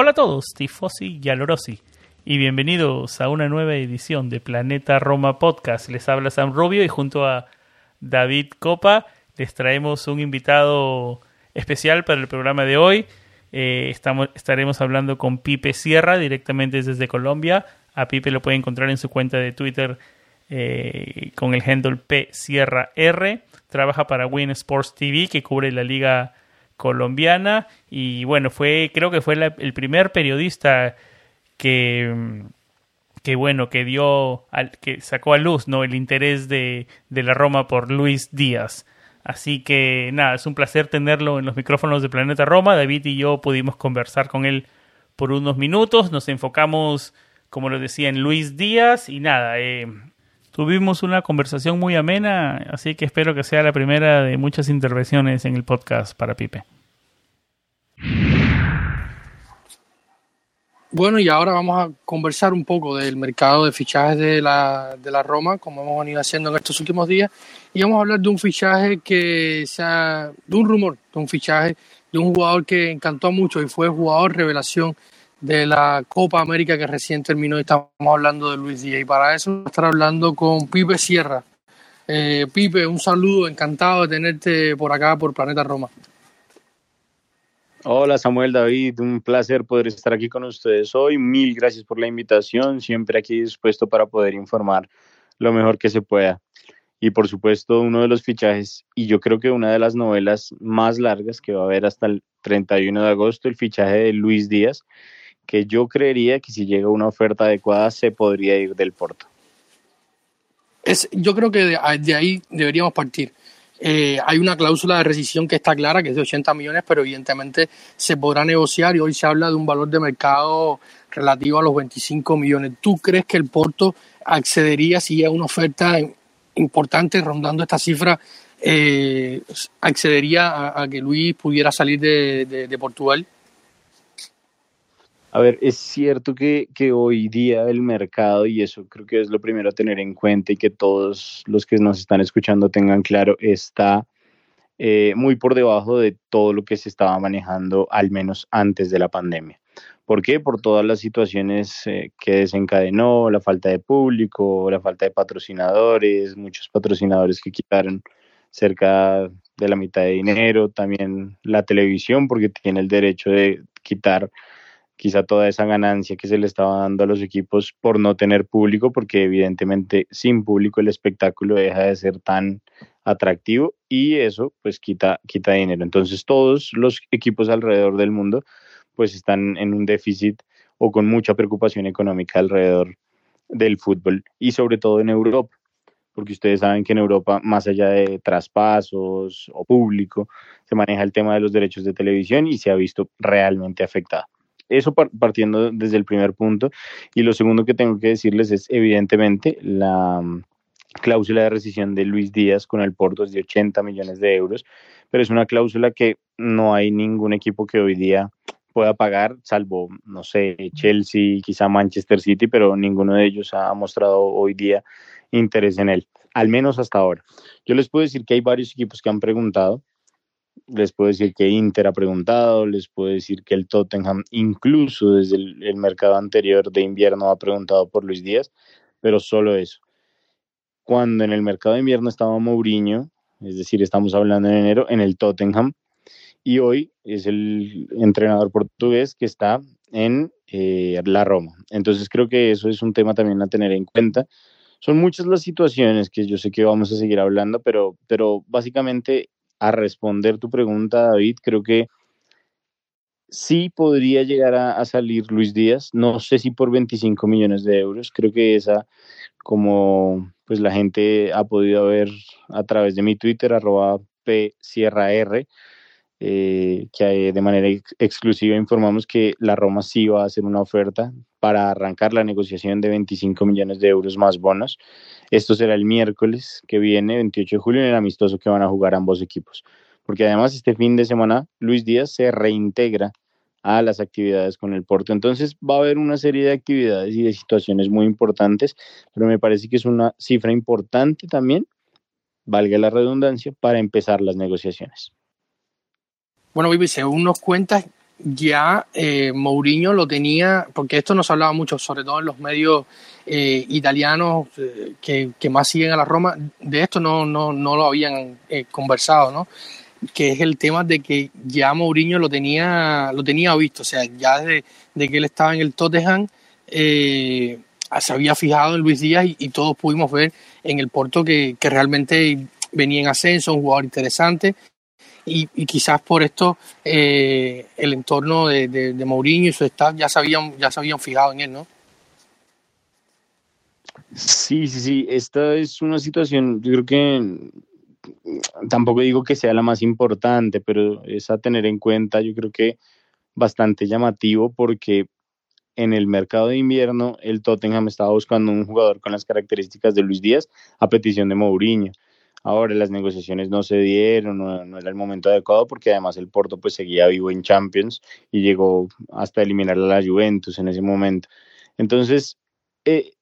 Hola a todos, Tifosi y Alorosi, y bienvenidos a una nueva edición de Planeta Roma Podcast. Les habla Sam Rubio y junto a David Copa les traemos un invitado especial para el programa de hoy. Eh, estamos, estaremos hablando con Pipe Sierra directamente desde Colombia. A Pipe lo puede encontrar en su cuenta de Twitter eh, con el handle P Sierra R. Trabaja para Win Sports TV que cubre la liga colombiana y bueno, fue creo que fue el primer periodista que que bueno, que dio al, que sacó a luz, ¿no? el interés de, de la Roma por Luis Díaz. Así que nada, es un placer tenerlo en los micrófonos de Planeta Roma. David y yo pudimos conversar con él por unos minutos. Nos enfocamos, como lo decía, en Luis Díaz y nada, eh, tuvimos una conversación muy amena, así que espero que sea la primera de muchas intervenciones en el podcast para Pipe. Bueno, y ahora vamos a conversar un poco del mercado de fichajes de la, de la Roma, como hemos venido haciendo en estos últimos días, y vamos a hablar de un fichaje que sea, de un rumor, de un fichaje de un jugador que encantó mucho y fue jugador revelación de la Copa América que recién terminó y estamos hablando de Luis Díaz. Y para eso vamos estar hablando con Pipe Sierra. Eh, Pipe, un saludo, encantado de tenerte por acá, por Planeta Roma. Hola Samuel David, un placer poder estar aquí con ustedes hoy. Mil gracias por la invitación, siempre aquí dispuesto para poder informar lo mejor que se pueda. Y por supuesto uno de los fichajes, y yo creo que una de las novelas más largas que va a haber hasta el 31 de agosto, el fichaje de Luis Díaz, que yo creería que si llega una oferta adecuada se podría ir del Porto. Es, yo creo que de ahí deberíamos partir. Eh, hay una cláusula de rescisión que está clara, que es de 80 millones, pero evidentemente se podrá negociar y hoy se habla de un valor de mercado relativo a los 25 millones. ¿Tú crees que el Porto accedería si hay una oferta importante rondando esta cifra? Eh, ¿Accedería a, que Luis pudiera salir de Portugal? A ver, es cierto que, que, hoy día el mercado, y eso creo que es lo primero a tener en cuenta y que todos los que nos están escuchando tengan claro, está eh, muy por debajo de todo lo que se estaba manejando, al menos antes de la pandemia. ¿Por qué? Por todas las situaciones eh, que desencadenó, la falta de público, la falta de patrocinadores, muchos patrocinadores que quitaron cerca de la mitad de dinero, también la televisión, porque tiene el derecho de quitar quizá toda esa ganancia que se le estaba dando a los equipos por no tener público, porque evidentemente sin público el espectáculo deja de ser tan atractivo y eso pues quita, quita dinero. Entonces todos los equipos alrededor del mundo pues están en un déficit o con mucha preocupación económica alrededor del fútbol y sobre todo en Europa, porque ustedes saben que en Europa, más allá de traspasos o público, se maneja el tema de los derechos de televisión y se ha visto realmente afectado. Eso partiendo desde el primer punto. Y lo segundo que tengo que decirles es, evidentemente, la mm, cláusula de rescisión de Luis Díaz con el Porto es de 80 millones de euros, pero es una cláusula que no hay ningún equipo que hoy día pueda pagar, salvo, no sé, Chelsea, quizá Manchester City, pero ninguno de ellos ha mostrado hoy día interés en él, al menos hasta ahora. Yo les puedo decir que hay varios equipos que han preguntado, les puedo decir que Inter ha preguntado, les puedo decir que el Tottenham, incluso desde el, mercado anterior de invierno, ha preguntado por Luis Díaz, pero solo eso. Cuando en el mercado de invierno estaba Mourinho, es decir, estamos hablando en enero, en el Tottenham, y hoy es el entrenador portugués que está en eh, la Roma. Entonces creo que eso es un tema también a tener en cuenta. Son muchas las situaciones que yo sé que vamos a seguir hablando, pero, pero básicamente a responder tu pregunta, David, creo que sí podría llegar a, salir Luis Díaz, no sé si por 25 millones de euros, creo que esa, como pues la gente ha podido ver a través de mi Twitter, arroba P Sierra R, eh, que de manera exclusiva informamos que la Roma sí va a hacer una oferta para arrancar la negociación de 25 millones de euros más bonos. Esto será el miércoles que viene, 28 de julio, en el amistoso que van a jugar ambos equipos. Porque además este fin de semana Luis Díaz se reintegra a las actividades con el Porto. Entonces va a haber una serie de actividades y de situaciones muy importantes, pero me parece que es una cifra importante también, valga la redundancia, para empezar las negociaciones. Bueno, Vivi, según nos cuentas, ya eh, Mourinho lo tenía, porque esto nos hablaba mucho, sobre todo en los medios eh, italianos eh, que, más siguen a la Roma, de esto no, no, no lo habían eh, conversado, ¿no? Que es el tema de que ya Mourinho lo tenía, lo tenía visto, o sea, ya desde de que él estaba en el Tottenham, se había fijado en Luis Díaz y, todos pudimos ver en el Porto que, que realmente venía en ascenso, un jugador interesante y, quizás por esto eh, el entorno de, Mourinho y su staff ya se, habían, ya se habían fijado en él, ¿no? Sí, sí, sí. Esta es una situación, yo creo que tampoco digo que sea la más importante, pero es a tener en cuenta, yo creo que bastante llamativo porque en el mercado de invierno el Tottenham estaba buscando un jugador con las características de Luis Díaz a petición de Mourinho. Ahora las negociaciones no se dieron, no, era el momento adecuado porque además el Porto pues seguía vivo en Champions y llegó hasta eliminar a la Juventus en ese momento. Entonces, eh,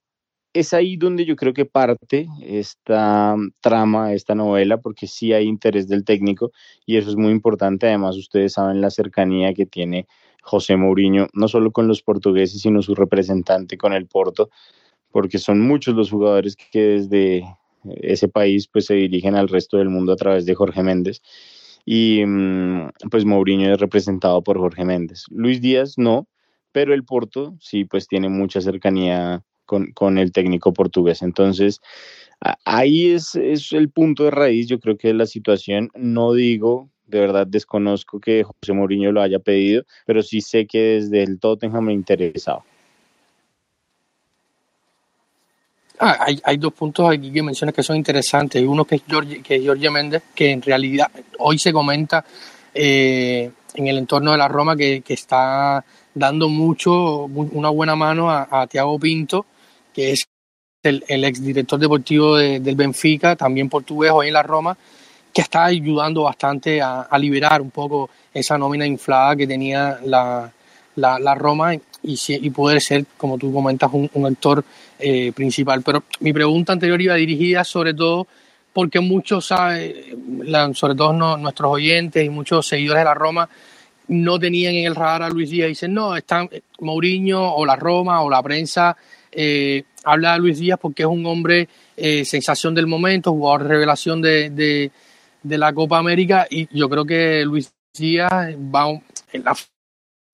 es ahí donde yo creo que parte esta trama, esta novela, porque sí hay interés del técnico y eso es muy importante. Además, ustedes saben la cercanía que tiene José Mourinho, no solo con los portugueses, sino su representante con el Porto, porque son muchos los jugadores que desde ese país pues se dirigen al resto del mundo a través de Jorge Méndez y mm, pues Mourinho es representado por Jorge Méndez. Luis Díaz no, pero el Porto sí pues tiene mucha cercanía con, con el técnico portugués. Entonces ahí es, es el punto de raíz, yo creo que la situación, no digo de verdad desconozco que José Mourinho lo haya pedido, pero sí sé que desde el Tottenham me interesaba. Ah, hay, dos puntos aquí que mencionas que son interesantes. Uno que es Jorge, que es Méndez, que en realidad hoy se comenta eh, en el entorno de la Roma que, está dando mucho, una buena mano a, Tiago Pinto, que es el, el exdirector deportivo del Benfica, también portugués hoy en la Roma, que está ayudando bastante a, liberar un poco esa nómina inflada que tenía la, la Roma y, y, poder ser, como tú comentas, un, un actor eh, principal. Pero mi pregunta anterior iba dirigida sobre todo porque muchos, sobre todo nuestros oyentes y muchos seguidores de la Roma, no tenían en el radar a Luis Díaz. Dicen, no, están eh, Mourinho o la Roma o la prensa eh, habla de Luis Díaz porque es un hombre sensación del momento, jugador revelación de, de, de, la Copa América. Y yo creo que Luis Díaz va la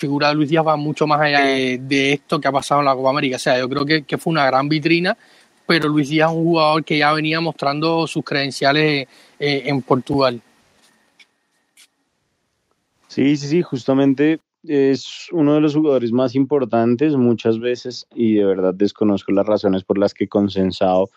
figura de Luis Díaz va mucho más allá de, esto que ha pasado en la Copa América. O sea, yo creo que, fue una gran vitrina, pero Luis Díaz es un jugador que ya venía mostrando sus credenciales eh, en Portugal. Sí, sí, sí, justamente es uno de los jugadores más importantes muchas veces y de verdad desconozco las razones por las que consensado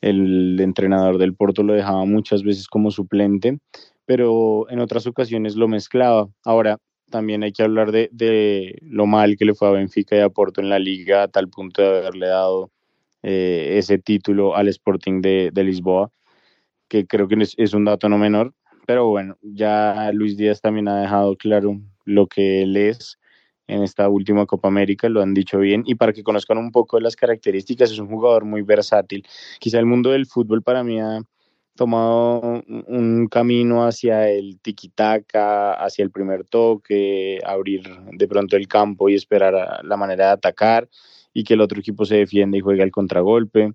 el entrenador del Porto lo dejaba muchas veces como suplente, pero en otras ocasiones lo mezclaba. Ahora, también hay que hablar de, de, lo mal que le fue a Benfica y a Porto en la liga a tal punto de haberle dado eh, ese título al Sporting de, de, Lisboa, que creo que es, un dato no menor. Pero bueno, ya Luis Díaz también ha dejado claro lo que él es en esta última Copa América, lo han dicho bien, y para que conozcan un poco de las características, es un jugador muy versátil. Quizá el mundo del fútbol para mí ha, tomado un camino hacia el tiki-taka, hacia el primer toque, abrir de pronto el campo y esperar la manera de atacar y que el otro equipo se defienda y juegue al contragolpe.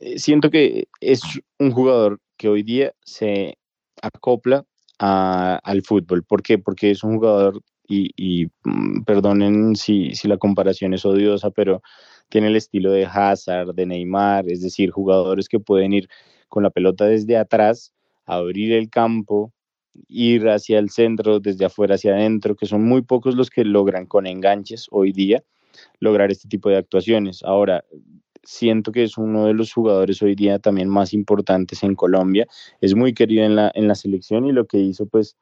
Eh, siento que es un jugador que hoy día se acopla al fútbol. ¿Por qué? Porque es un jugador, y, mm, perdonen si la comparación es odiosa, pero tiene el estilo de Hazard, de Neymar, es decir, jugadores que pueden ir con la pelota desde atrás, abrir el campo ir hacia el centro, desde afuera hacia adentro, que son muy pocos los que logran con enganches hoy día lograr este tipo de actuaciones. Ahora, siento que es uno de los jugadores hoy día también más importantes en Colombia, es muy querido en la, en la selección y lo que hizo pues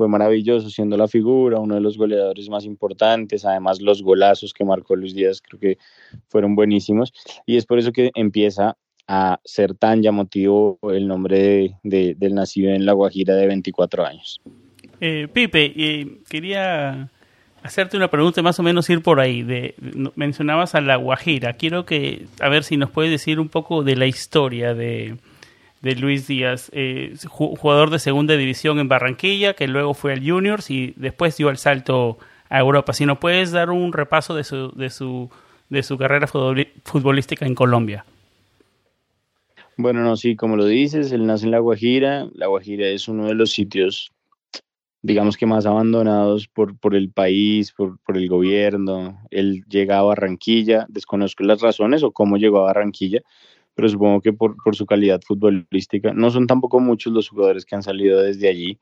fue maravilloso siendo la figura, uno de los goleadores más importantes, además los golazos que marcó Luis Díaz creo que fueron buenísimos y es por eso que empieza a ser tan llamativo el nombre de, del nacido en La Guajira de 24 años. Eh, Pipe, eh, quería hacerte una pregunta más o menos ir por ahí. Mencionabas a La Guajira. Quiero que, a ver si nos puedes decir un poco de la historia de, de Luis Díaz, eh, jugador de segunda división en Barranquilla, que luego fue al Juniors y después dio el salto a Europa. Si nos puedes dar un repaso de su, de su, de su carrera futbolística en Colombia. Bueno, no, sí, como lo dices, él nace en La Guajira. La Guajira es uno de los sitios, digamos que más abandonados por, por el país, por, por el gobierno. Él llega a Barranquilla, desconozco las razones o cómo llegó a Barranquilla, pero supongo que por, por, su calidad futbolística. No son tampoco muchos los jugadores que han salido desde allí.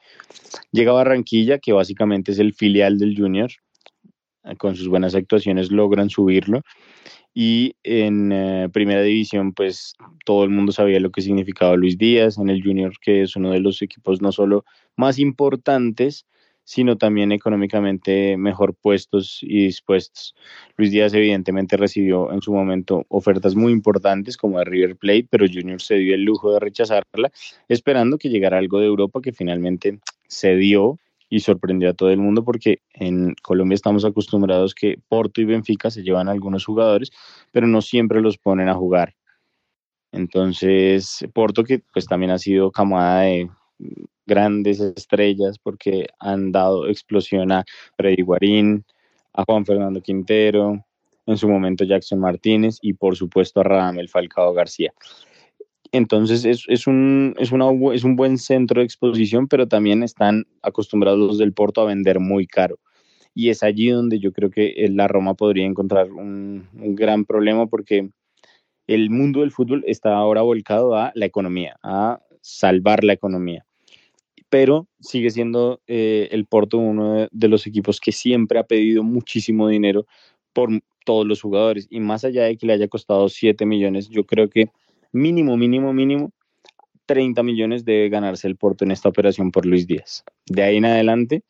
Llega Barranquilla, que básicamente es el filial del Junior. Con sus buenas actuaciones logran subirlo y en eh, primera división pues todo el mundo sabía lo que significaba Luis Díaz en el Junior que es uno de los equipos no solo más importantes sino también económicamente mejor puestos y dispuestos. Luis Díaz evidentemente recibió en su momento ofertas muy importantes como de River Plate, pero Junior se dio el lujo de rechazarla, esperando que llegara algo de Europa que finalmente se dio y sorprendió a todo el mundo porque en Colombia estamos acostumbrados que Porto y Benfica se llevan algunos jugadores, pero no siempre los ponen a jugar. Entonces, Porto que pues también ha sido camada de grandes estrellas porque han dado explosión a Freddy Guarín, a Juan Fernando Quintero, en su momento Jackson Martínez y por supuesto a Radamel Falcao García. Entonces es, es, un, es, es un buen centro de exposición, pero también están acostumbrados los del Porto a vender muy caro. Y es allí donde yo creo que la Roma podría encontrar un, gran problema porque el mundo del fútbol está ahora volcado a la economía, a salvar la economía. Pero sigue siendo eh, el Porto uno de los equipos que siempre ha pedido muchísimo dinero por todos los jugadores. Y más allá de que le haya costado 7 millones, yo creo que mínimo, mínimo, mínimo, 30 millones debe ganarse el Porto en esta operación por Luis Díaz. De ahí en adelante,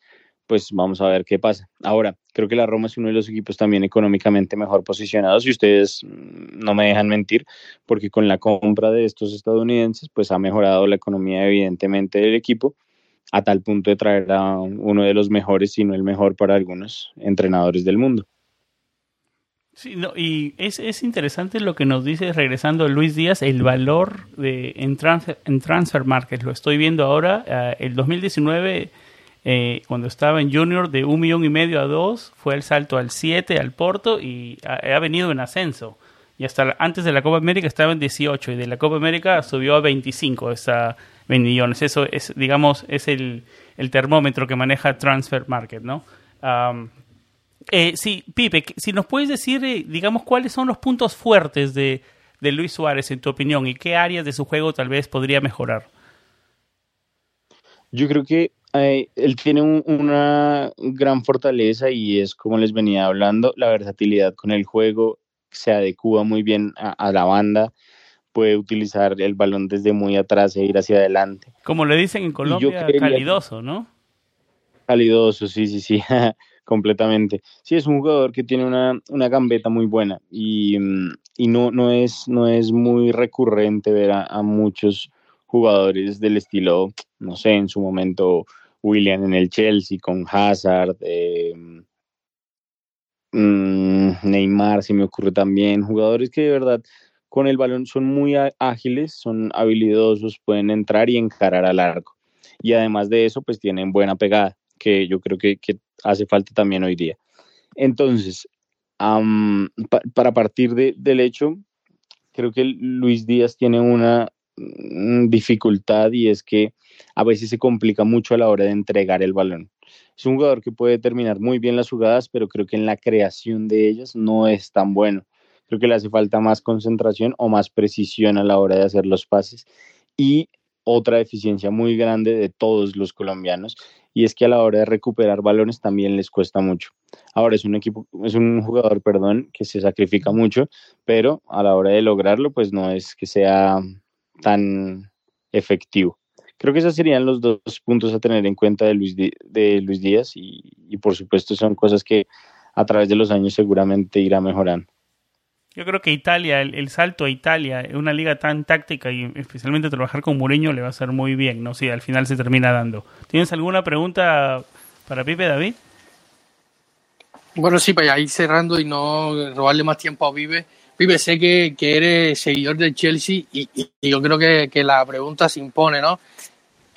pues vamos a ver qué pasa. Ahora, creo que la Roma es uno de los equipos también económicamente mejor posicionados y ustedes mm, no me dejan mentir, porque con la compra de estos estadounidenses, pues ha mejorado la economía evidentemente del equipo a tal punto de traer a uno de los mejores, si no el mejor para algunos entrenadores del mundo. Sí, no, y es, es interesante lo que nos dice, regresando Luis Díaz, el valor de, en, transfer, en transfer market. Lo estoy viendo ahora. Uh, el 2019, eh, cuando estaba en Junior, de un millón y medio a dos, fue el salto al 7, al Porto, y ha, ha, venido en ascenso. Y hasta antes de la Copa América estaba en 18, y de la Copa América subió a 25, esa 20 millones. Eso es, digamos, es el, termómetro que maneja Transfer Market, ¿no? Eh, sí, Pipe, si nos puedes decir, eh, digamos, cuáles son los puntos fuertes de, de, Luis Suárez, en tu opinión, y qué áreas de su juego tal vez podría mejorar. Yo creo que eh, él tiene un, una gran fortaleza y es, como les venía hablando, la versatilidad con el juego, se adecua muy bien a, a la banda, puede utilizar el balón desde muy atrás e ir hacia adelante. Como le dicen en Colombia, calidoso, ¿no? Calidoso, sí, sí, sí. completamente. Sí, es un jugador que tiene una, una gambeta muy buena y, y, no, no, es, no es muy recurrente ver a, a, muchos jugadores del estilo, no sé, en su momento William en el Chelsea con Hazard, eh, mmm, Neymar se me ocurre también, jugadores que de verdad con el balón son muy ágiles, son habilidosos, pueden entrar y encarar al arco. Y además de eso, pues tienen buena pegada que yo creo que, que hace falta también hoy día. Entonces, pa para partir de, del hecho, creo que Luis Díaz tiene una mm, dificultad y es que a veces se complica mucho a la hora de entregar el balón. Es un jugador que puede terminar muy bien las jugadas, pero creo que en la creación de ellas no es tan bueno. Creo que le hace falta más concentración o más precisión a la hora de hacer los pases. Y otra deficiencia muy grande de todos los colombianos y es que a la hora de recuperar balones también les cuesta mucho. Ahora es un equipo, es un jugador, perdón, que se sacrifica mucho, pero a la hora de lograrlo, pues no es que sea tan efectivo. Creo que esos serían los dos puntos a tener en cuenta de Luis, de Luis Díaz y, y por supuesto son cosas que a través de los años seguramente irá mejorando. Yo creo que Italia, el, salto a Italia, una liga tan táctica y especialmente trabajar con Mourinho le va a hacer muy bien, ¿no? Si al final se termina dando. ¿Tienes alguna pregunta para Pipe, David? Bueno, sí, para ir cerrando y no robarle más tiempo a Vive. Vive, sé que, que eres seguidor del Chelsea y, yo creo que, que, la pregunta se impone, ¿no?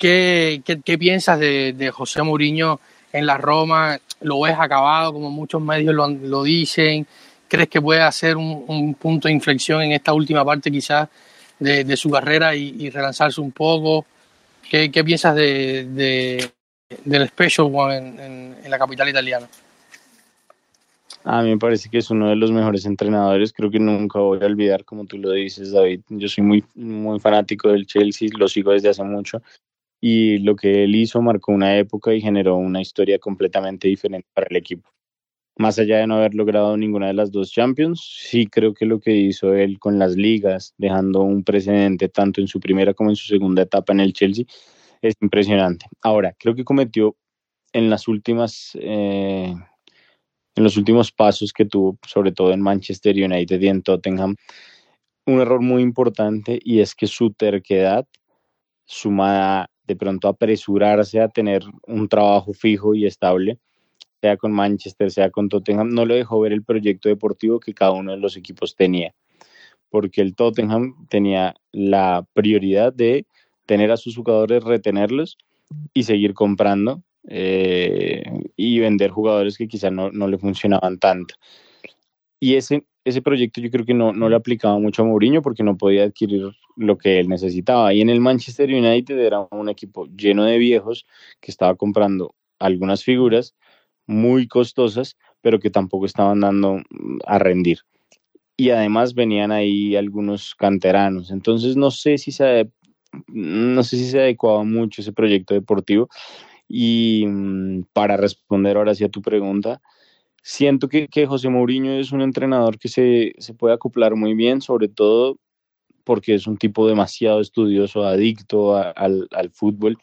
¿Qué, qué, piensas de, de, José Mourinho en la Roma? ¿Lo ves acabado, como muchos medios lo, lo dicen? crees que puede hacer un, punto de inflexión en esta última parte quizás de, su carrera y, relanzarse un poco? ¿Qué, piensas de, del Special One en, la capital italiana? A mí me parece que es uno de los mejores entrenadores. Creo que nunca voy a olvidar, como tú lo dices, David. Yo soy muy, muy fanático del Chelsea, lo sigo desde hace mucho. Y lo que él hizo marcó una época y generó una historia completamente diferente para el equipo más allá de no haber logrado ninguna de las dos Champions, sí creo que lo que hizo él con las ligas, dejando un precedente tanto en su primera como en su segunda etapa en el Chelsea, es impresionante. Ahora, creo que cometió en las últimas, eh, en los últimos pasos que tuvo, sobre todo en Manchester United y en Tottenham, un error muy importante y es que su terquedad, sumada de pronto apresurarse a tener un trabajo fijo y estable, sea con Manchester, sea con Tottenham, no le dejó ver el proyecto deportivo que cada uno de los equipos tenía, porque el Tottenham tenía la prioridad de tener a sus jugadores, retenerlos y seguir comprando eh, y vender jugadores que quizá no, no, le funcionaban tanto. Y ese, ese proyecto yo creo que no, no le aplicaba mucho a Mourinho porque no podía adquirir lo que él necesitaba. Y en el Manchester United era un equipo lleno de viejos que estaba comprando algunas figuras muy costosas, pero que tampoco estaban dando mm, a rendir. Y además venían ahí algunos canteranos. Entonces no sé si se, no sé si se adecuaba mucho ese proyecto deportivo. Y mm, para responder ahora sí a tu pregunta, siento que, que José Mourinho es un entrenador que se, se puede acoplar muy bien, sobre todo porque es un tipo demasiado estudioso, adicto al, al fútbol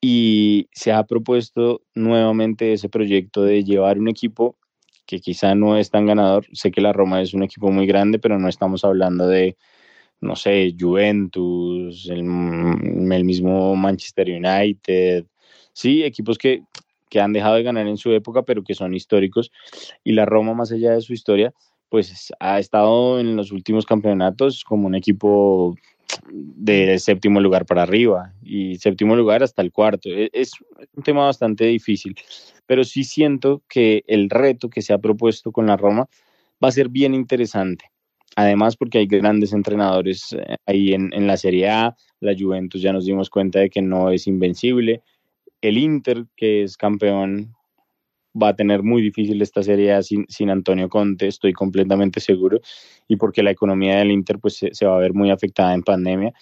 y se ha propuesto nuevamente ese proyecto de llevar un equipo que quizá no es tan ganador. Sé que la Roma es un equipo muy grande, pero no estamos hablando de, no sé, Juventus, el, mismo Manchester United. Sí, equipos que, que han dejado de ganar en su época, pero que son históricos. Y la Roma, más allá de su historia, pues ha estado en los últimos campeonatos como un equipo de séptimo lugar para arriba y séptimo lugar hasta el cuarto. E, es, un tema bastante difícil, pero sí siento que el reto que se ha propuesto con la Roma va a ser bien interesante. Además, porque hay grandes entrenadores eh, ahí en, en la Serie A, la Juventus ya nos dimos cuenta de que no es invencible, el Inter, que es campeón va a tener muy difícil esta serie sin, sin, Antonio Conte, estoy completamente seguro, y porque la economía del Inter pues, se, va a ver muy afectada en pandemia.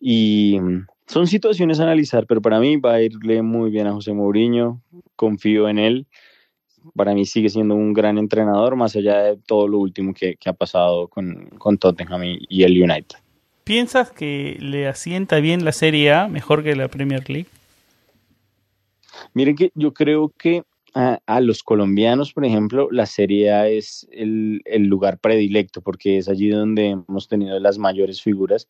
Y mm, son situaciones a analizar, pero para mí va a irle muy bien a José Mourinho, confío en él. Para mí sigue siendo un gran entrenador, más allá de todo lo último que, ha pasado con, con Tottenham y el United. ¿Piensas que le asienta bien la Serie A mejor que la Premier League? Miren que yo creo que a, los colombianos, por ejemplo, la Serie A es el, lugar predilecto porque es allí donde hemos tenido las mayores figuras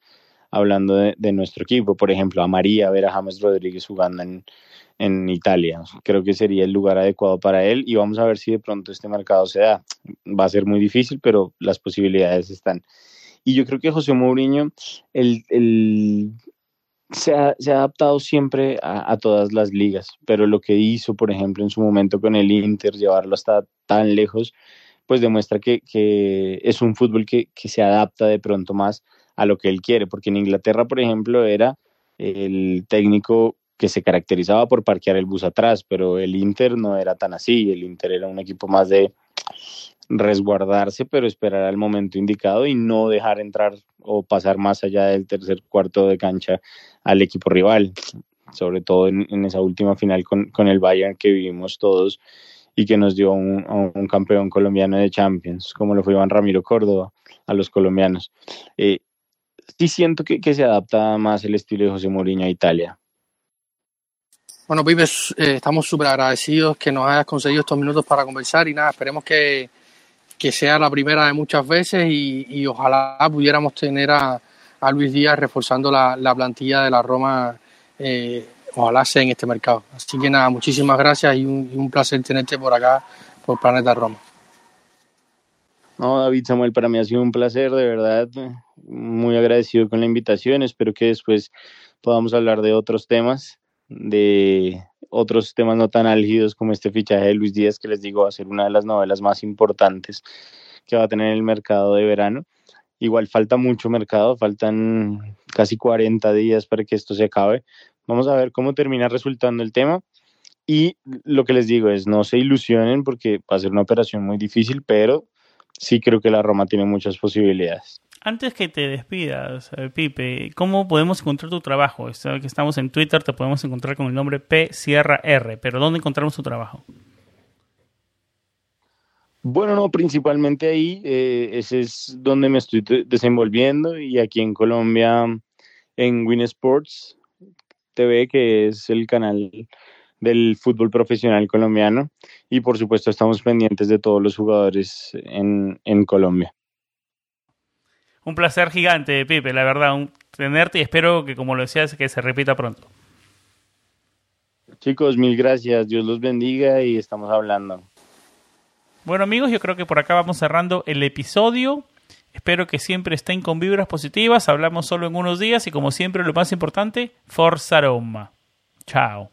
hablando de, nuestro equipo. Por ejemplo, a María, ver a James Rodríguez jugando en, en Italia. Creo que sería el lugar adecuado para él y vamos a ver si de pronto este mercado se da. Va a ser muy difícil, pero las posibilidades están. Y yo creo que José Mourinho, el, el se ha, adaptado siempre a, todas las ligas, pero lo que hizo, por ejemplo, en su momento con el Inter, llevarlo hasta tan lejos, pues demuestra que, es un fútbol que, se adapta de pronto más a lo que él quiere, porque en Inglaterra, por ejemplo, era el técnico que se caracterizaba por parquear el bus atrás, pero el Inter no era tan así, el Inter era un equipo más de resguardarse, pero esperar al momento indicado y no dejar entrar o pasar más allá del tercer cuarto de cancha al equipo rival, sobre todo en, esa última final con, con, el Bayern que vivimos todos y que nos dio un, un campeón colombiano de Champions, como lo fue Iván Ramiro Córdoba a los colombianos. Eh, sí siento que, que, se adapta más el estilo de José Mourinho a Italia. Bueno, Pipe, eh, estamos súper agradecidos que nos hayas conseguido estos minutos para conversar y nada, esperemos que, que sea la primera de muchas veces y, y ojalá pudiéramos tener a, a, Luis Díaz reforzando la, la plantilla de la Roma, eh, ojalá sea en este mercado. Así que nada, muchísimas gracias y un, y un placer tenerte por acá, por Planeta Roma. No, David Samuel, para mí ha sido un placer, de verdad, muy agradecido con la invitación. Espero que después podamos hablar de otros temas de otros temas no tan álgidos como este fichaje de Luis Díaz, que les digo va a ser una de las novelas más importantes que va a tener el mercado de verano. Igual falta mucho mercado, faltan casi 40 días para que esto se acabe. Vamos a ver cómo termina resultando el tema. Y lo que les digo es, no se ilusionen porque va a ser una operación muy difícil, pero sí creo que la Roma tiene muchas posibilidades. Antes que te despidas, eh, Pipe, ¿cómo podemos encontrar tu trabajo? que estamos en Twitter, te podemos encontrar con el nombre P Sierra R, pero ¿dónde encontramos tu trabajo? Bueno, no, principalmente ahí, eh, ese es donde me estoy desenvolviendo y aquí en Colombia, en Win Sports TV, que es el canal del fútbol profesional colombiano y por supuesto estamos pendientes de todos los jugadores en, en Colombia un placer gigante, Pipe, la verdad, un, tenerte y espero que, como lo decías, que se repita pronto. Chicos, mil gracias, Dios los bendiga y estamos hablando. Bueno amigos, yo creo que por acá vamos cerrando el episodio. Espero que siempre estén con vibras positivas. Hablamos solo en unos días y como siempre lo más importante, Forza Roma. Chao.